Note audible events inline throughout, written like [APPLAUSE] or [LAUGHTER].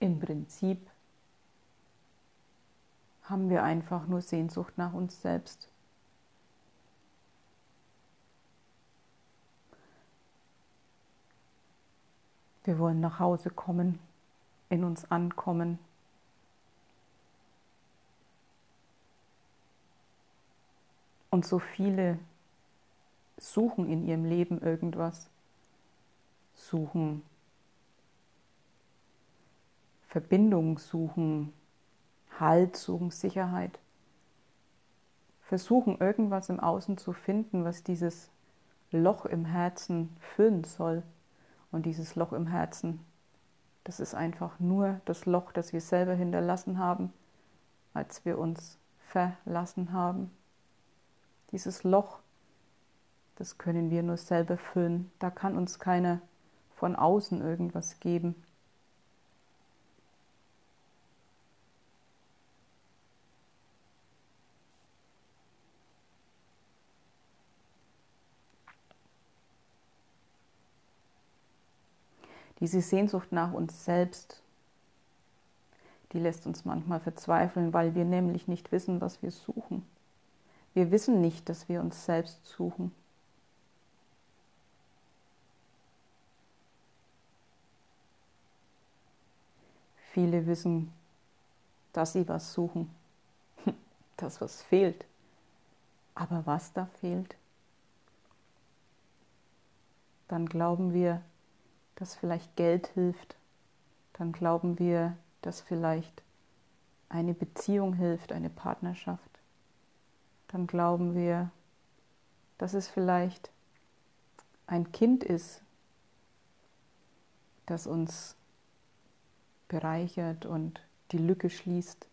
Im Prinzip haben wir einfach nur Sehnsucht nach uns selbst. Wir wollen nach Hause kommen, in uns ankommen. Und so viele suchen in ihrem Leben irgendwas, suchen Verbindung, suchen Halt, suchen Sicherheit, versuchen irgendwas im Außen zu finden, was dieses Loch im Herzen füllen soll. Und dieses Loch im Herzen, das ist einfach nur das Loch, das wir selber hinterlassen haben, als wir uns verlassen haben. Dieses Loch, das können wir nur selber füllen. Da kann uns keiner von außen irgendwas geben. Diese Sehnsucht nach uns selbst, die lässt uns manchmal verzweifeln, weil wir nämlich nicht wissen, was wir suchen. Wir wissen nicht, dass wir uns selbst suchen. Viele wissen, dass sie was suchen, [LAUGHS] dass was fehlt. Aber was da fehlt, dann glauben wir, dass vielleicht Geld hilft, dann glauben wir, dass vielleicht eine Beziehung hilft, eine Partnerschaft. Dann glauben wir, dass es vielleicht ein Kind ist, das uns bereichert und die Lücke schließt.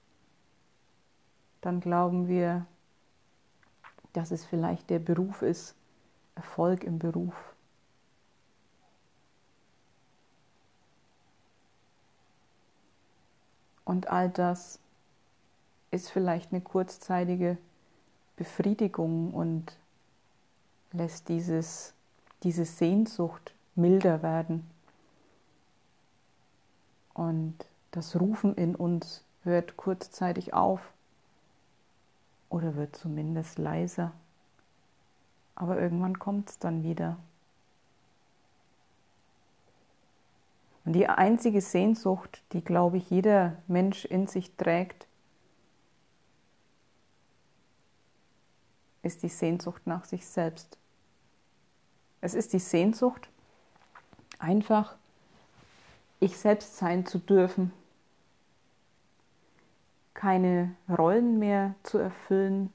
Dann glauben wir, dass es vielleicht der Beruf ist, Erfolg im Beruf. Und all das ist vielleicht eine kurzzeitige Befriedigung und lässt dieses, diese Sehnsucht milder werden. Und das Rufen in uns hört kurzzeitig auf oder wird zumindest leiser. Aber irgendwann kommt es dann wieder. Und die einzige Sehnsucht, die, glaube ich, jeder Mensch in sich trägt, ist die Sehnsucht nach sich selbst. Es ist die Sehnsucht, einfach ich selbst sein zu dürfen, keine Rollen mehr zu erfüllen,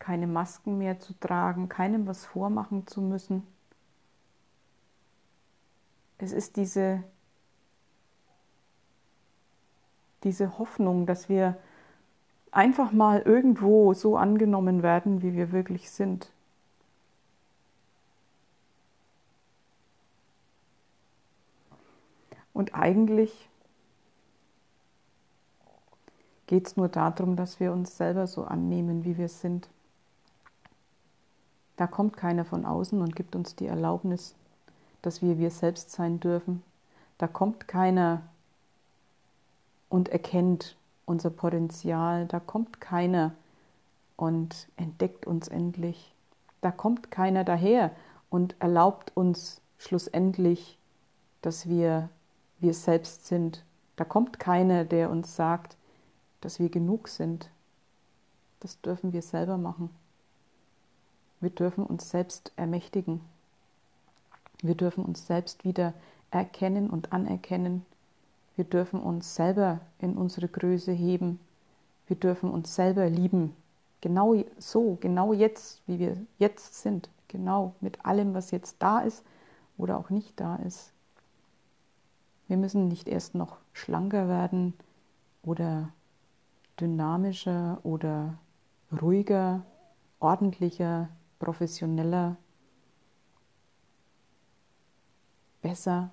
keine Masken mehr zu tragen, keinem was vormachen zu müssen es ist diese, diese Hoffnung, dass wir einfach mal irgendwo so angenommen werden, wie wir wirklich sind. Und eigentlich geht es nur darum, dass wir uns selber so annehmen, wie wir sind. Da kommt keiner von außen und gibt uns die Erlaubnis, dass wir wir selbst sein dürfen. Da kommt keiner und erkennt unser Potenzial. Da kommt keiner und entdeckt uns endlich. Da kommt keiner daher und erlaubt uns schlussendlich, dass wir wir selbst sind. Da kommt keiner, der uns sagt, dass wir genug sind. Das dürfen wir selber machen. Wir dürfen uns selbst ermächtigen. Wir dürfen uns selbst wieder erkennen und anerkennen. Wir dürfen uns selber in unsere Größe heben. Wir dürfen uns selber lieben. Genau so, genau jetzt, wie wir jetzt sind. Genau mit allem, was jetzt da ist oder auch nicht da ist. Wir müssen nicht erst noch schlanker werden oder dynamischer oder ruhiger, ordentlicher, professioneller, besser.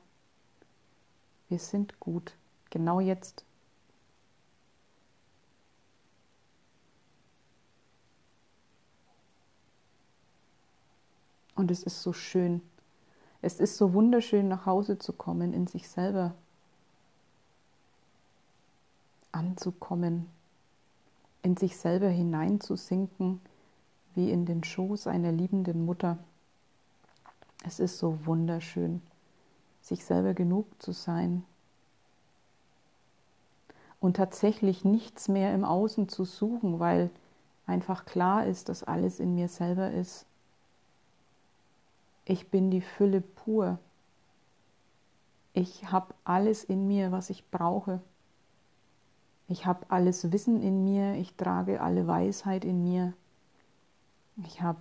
Wir sind gut, genau jetzt. Und es ist so schön. Es ist so wunderschön, nach Hause zu kommen in sich selber. anzukommen, in sich selber hineinzusinken, wie in den Schoß einer liebenden Mutter. Es ist so wunderschön, sich selber genug zu sein und tatsächlich nichts mehr im Außen zu suchen, weil einfach klar ist, dass alles in mir selber ist. Ich bin die Fülle pur. Ich habe alles in mir, was ich brauche. Ich habe alles Wissen in mir, ich trage alle Weisheit in mir. Ich habe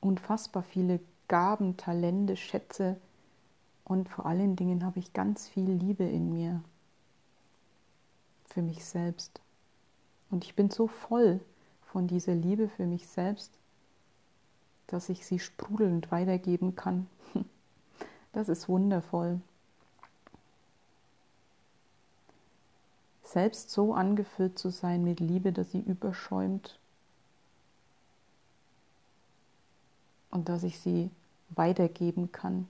unfassbar viele Gaben, Talente, Schätze und vor allen Dingen habe ich ganz viel Liebe in mir für mich selbst. Und ich bin so voll von dieser Liebe für mich selbst, dass ich sie sprudelnd weitergeben kann. [LAUGHS] Das ist wundervoll. Selbst so angefüllt zu sein mit Liebe, dass sie überschäumt und dass ich sie weitergeben kann.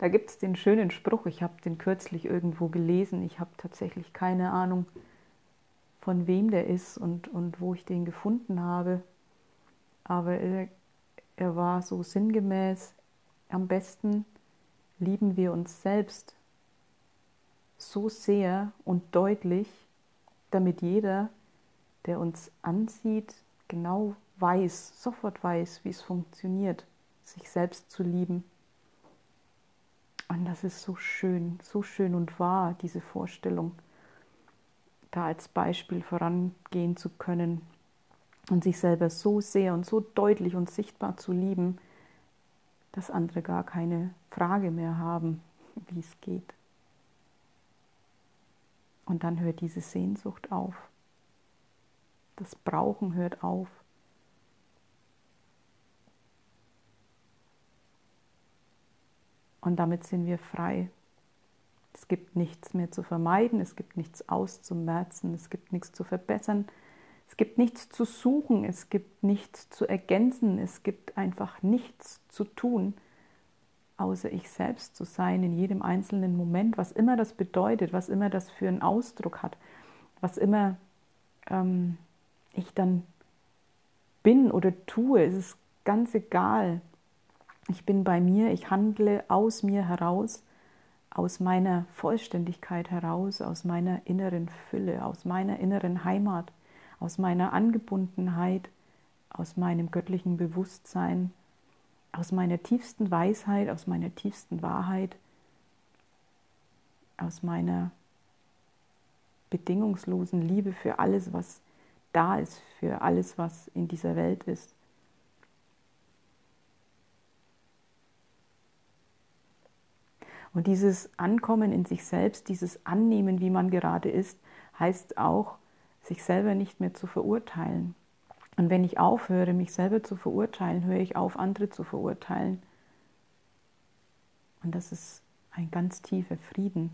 Da gibt es den schönen Spruch, ich habe den kürzlich irgendwo gelesen, ich habe tatsächlich keine Ahnung, von wem der ist und, und wo ich den gefunden habe. Aber er, er war so sinngemäß, am besten lieben wir uns selbst so sehr und deutlich, damit jeder, der uns ansieht, genau weiß, sofort weiß, wie es funktioniert, sich selbst zu lieben. Und das ist so schön, so schön und wahr, diese Vorstellung, da als Beispiel vorangehen zu können und sich selber so sehr und so deutlich und sichtbar zu lieben, dass andere gar keine Frage mehr haben, [LAUGHS] wie es geht. Und dann hört diese Sehnsucht auf. Das Brauchen hört auf. Und damit sind wir frei. Es gibt nichts mehr zu vermeiden, es gibt nichts auszumerzen, es gibt nichts zu verbessern, es gibt nichts zu suchen, es gibt nichts zu ergänzen, es gibt einfach nichts zu tun, außer ich selbst zu sein in jedem einzelnen Moment, was immer das bedeutet, was immer das für einen Ausdruck hat, was immer ähm, ich dann bin oder tue, es ist ganz egal. Ich bin bei mir, ich handle aus mir heraus, aus meiner Vollständigkeit heraus, aus meiner inneren Fülle, aus meiner inneren Heimat, aus meiner Angebundenheit, aus meinem göttlichen Bewusstsein, aus meiner tiefsten Weisheit, aus meiner tiefsten Wahrheit, aus meiner bedingungslosen Liebe für alles, was da ist, für alles, was in dieser Welt ist. Und dieses Ankommen in sich selbst, dieses Annehmen, wie man gerade ist, heißt auch, sich selber nicht mehr zu verurteilen. Und wenn ich aufhöre, mich selber zu verurteilen, höre ich auf, andere zu verurteilen. Und das ist ein ganz tiefer Frieden.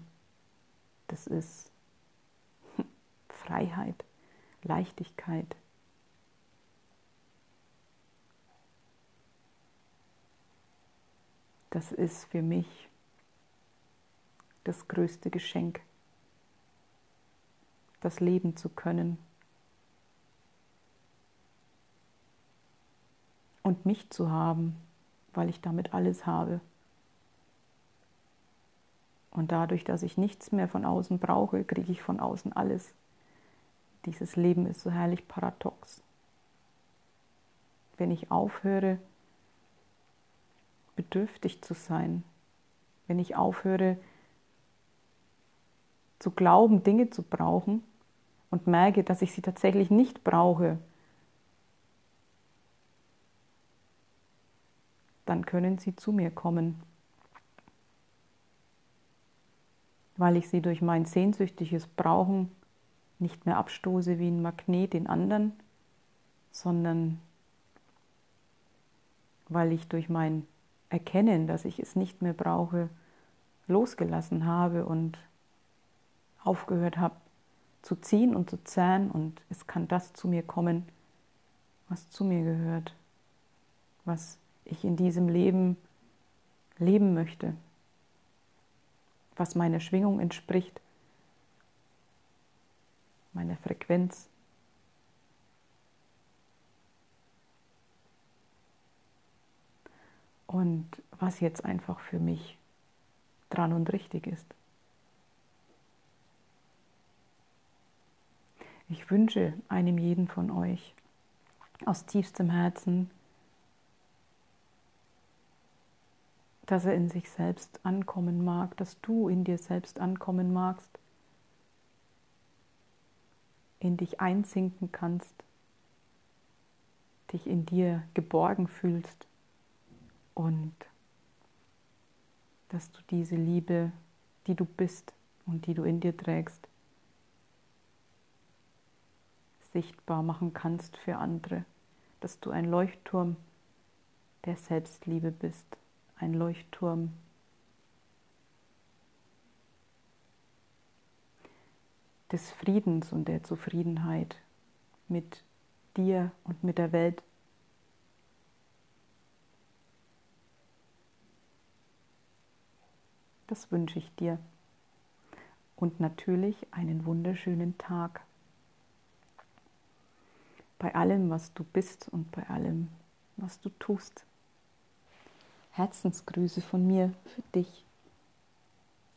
Das ist [LAUGHS] Freiheit, Leichtigkeit. Das ist für mich das größte Geschenk, das leben zu können. Und mich zu haben, weil ich damit alles habe. Und dadurch, dass ich nichts mehr von außen brauche, kriege ich von außen alles. Dieses Leben ist so herrlich paradox. Wenn ich aufhöre, bedürftig zu sein, wenn ich aufhöre, zu glauben, Dinge zu brauchen und merke, dass ich sie tatsächlich nicht brauche, dann können sie zu mir kommen, weil ich sie durch mein sehnsüchtiges Brauchen nicht mehr abstoße wie ein Magnet den anderen, sondern weil ich durch mein Erkennen, dass ich es nicht mehr brauche, losgelassen habe und aufgehört habe zu ziehen und zu zähnen und es kann das zu mir kommen, was zu mir gehört, was ich in diesem Leben leben möchte, was meiner Schwingung entspricht, meiner Frequenz. Und was jetzt einfach für mich dran und richtig ist. Ich wünsche einem jeden von euch aus tiefstem Herzen, dass er in sich selbst ankommen mag, dass du in dir selbst ankommen magst, in dich einsinken kannst, dich in dir geborgen fühlst und dass du diese Liebe, die du bist und die du in dir trägst, sichtbar machen kannst für andere, dass du ein Leuchtturm der Selbstliebe bist, ein Leuchtturm des Friedens und der Zufriedenheit mit dir und mit der Welt. Das wünsche ich dir. Und natürlich einen wunderschönen Tag bei allem, was du bist und bei allem, was du tust. Herzensgrüße von mir für dich.